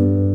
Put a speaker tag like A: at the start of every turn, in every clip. A: you.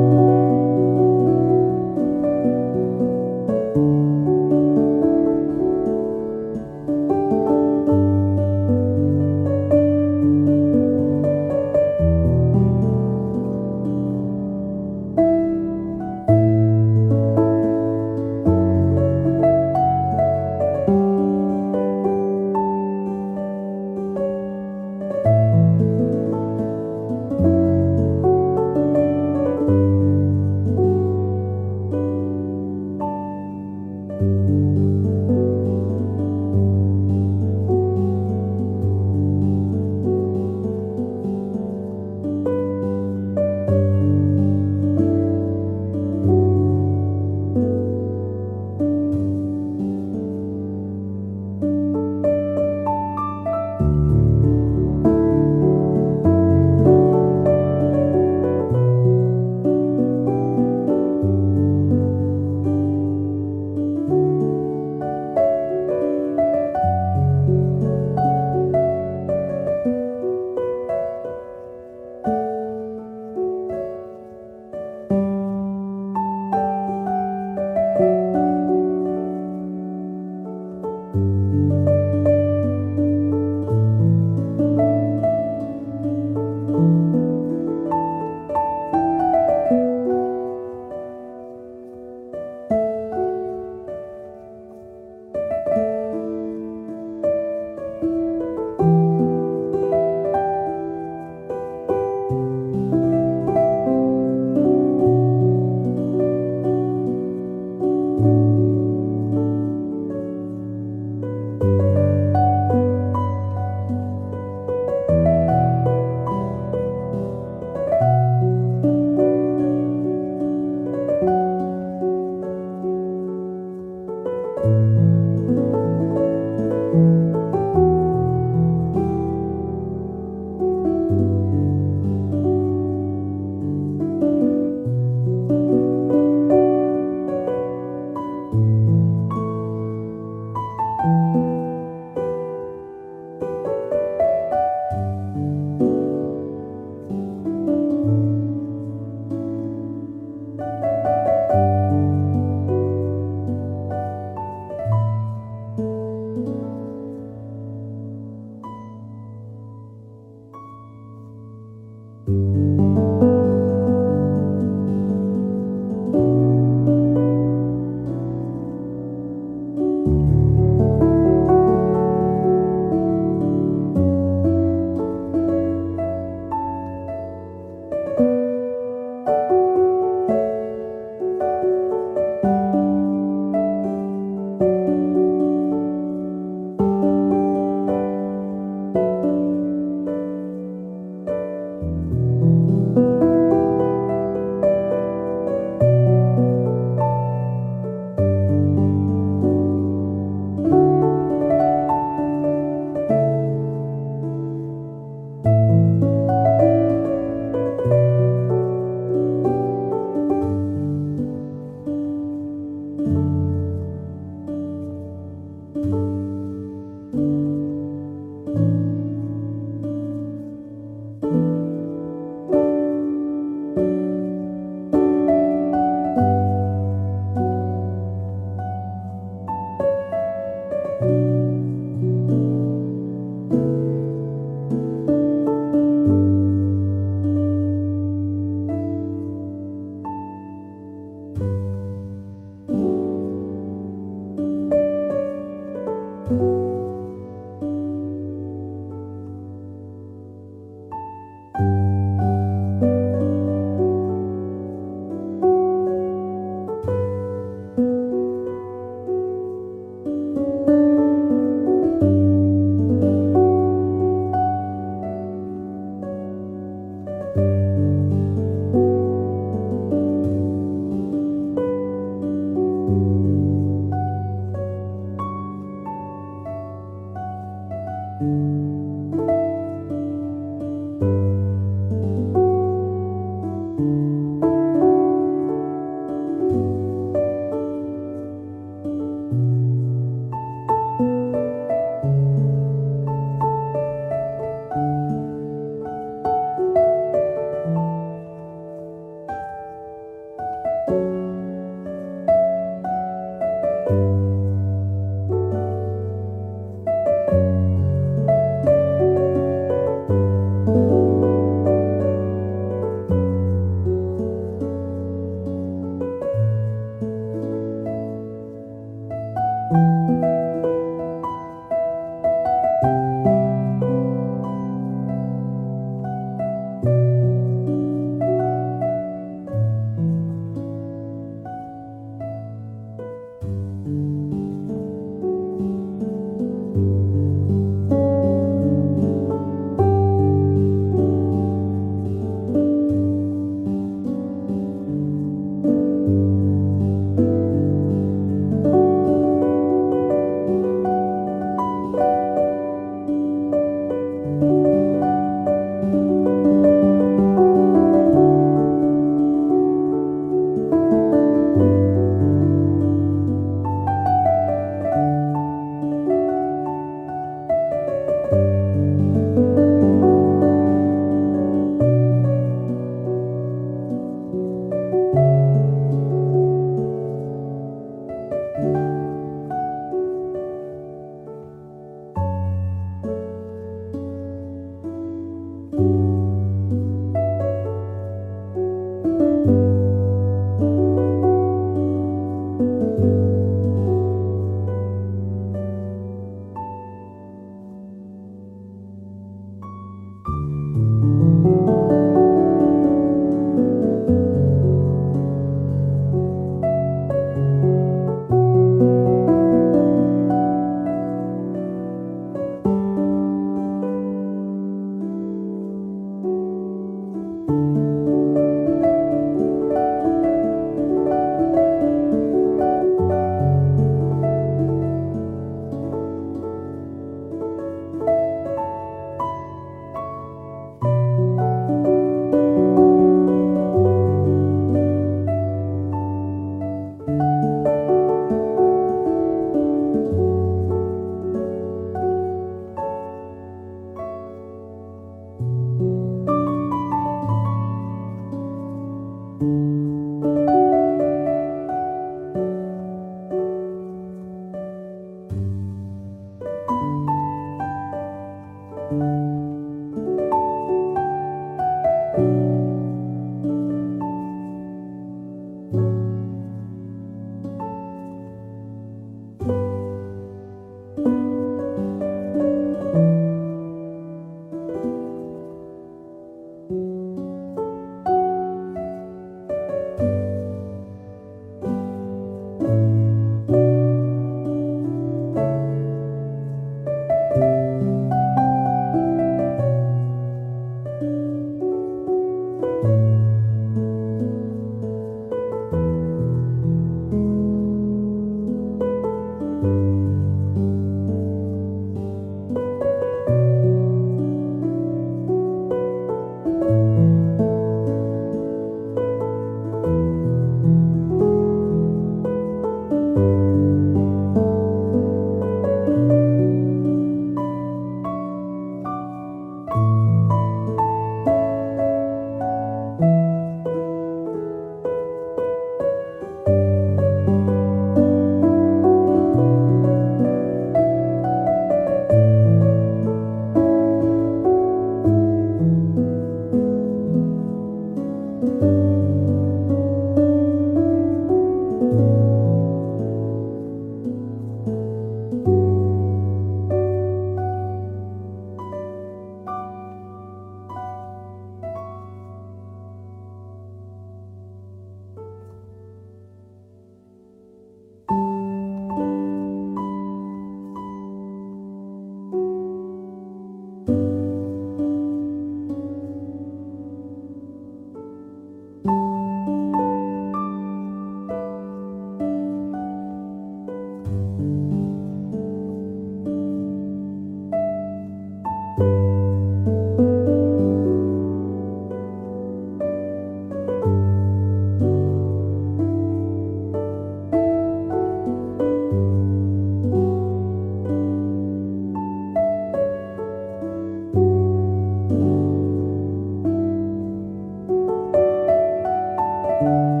A: Thank you.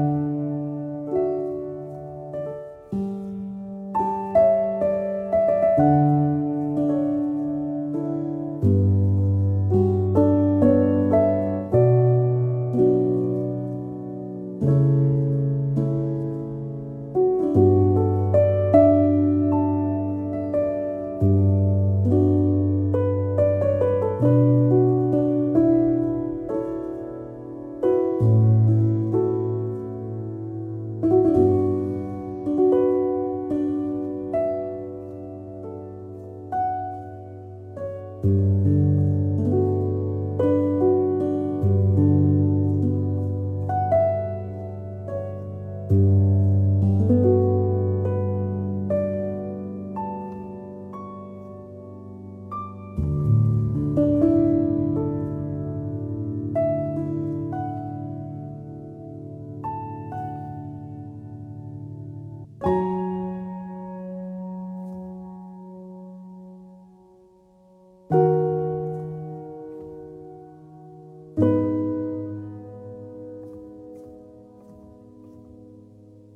A: thank you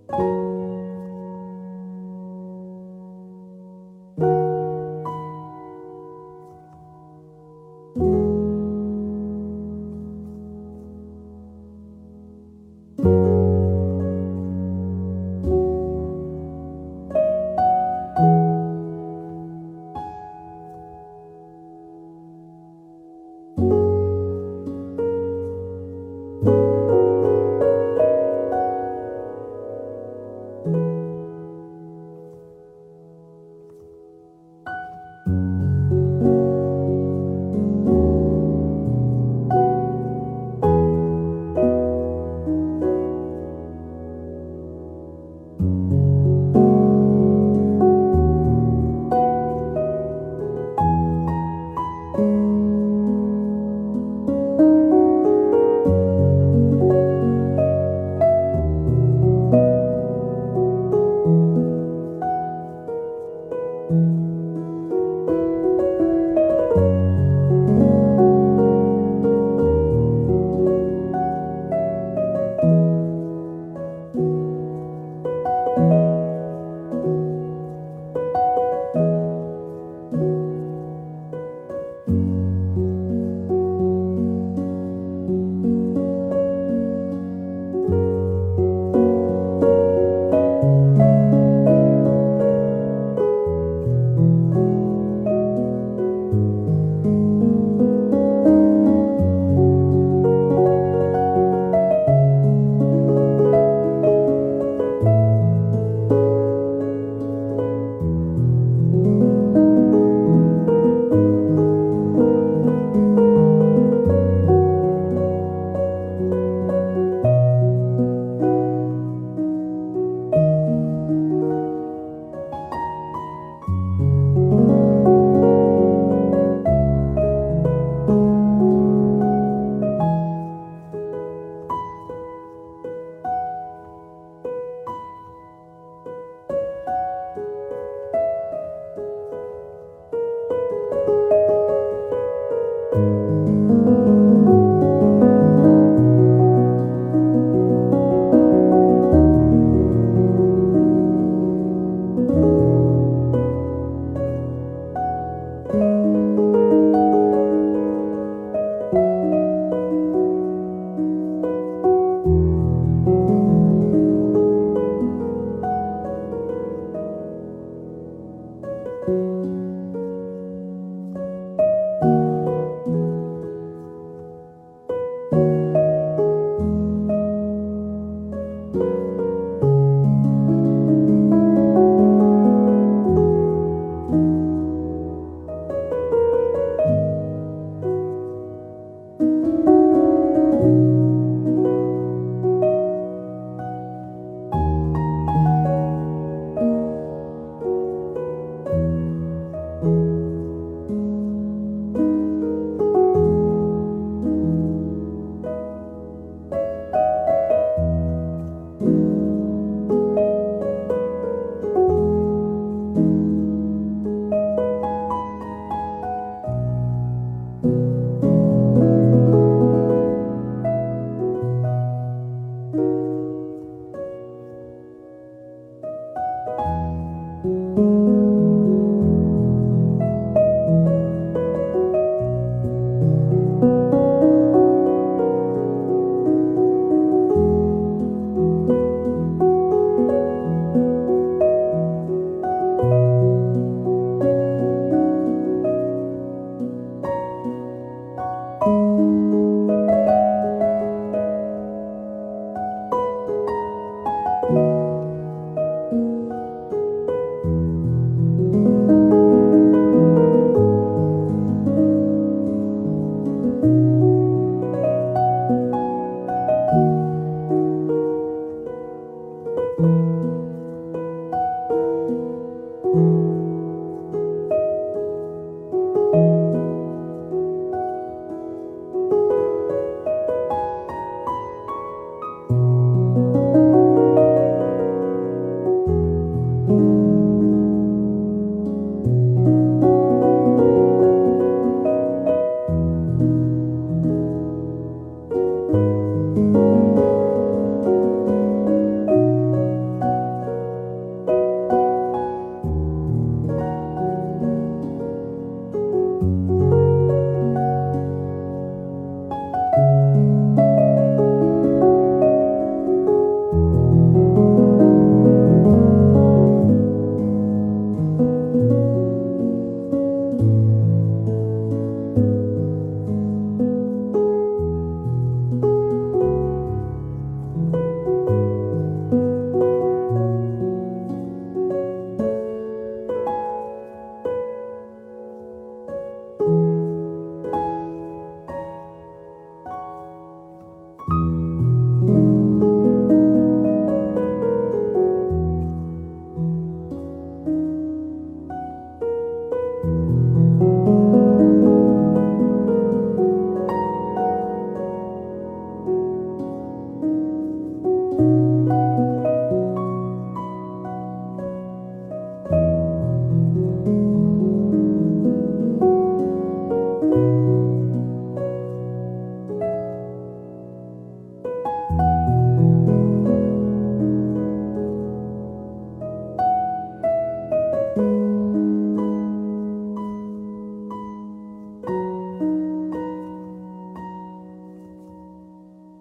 A: thank you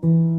A: thank you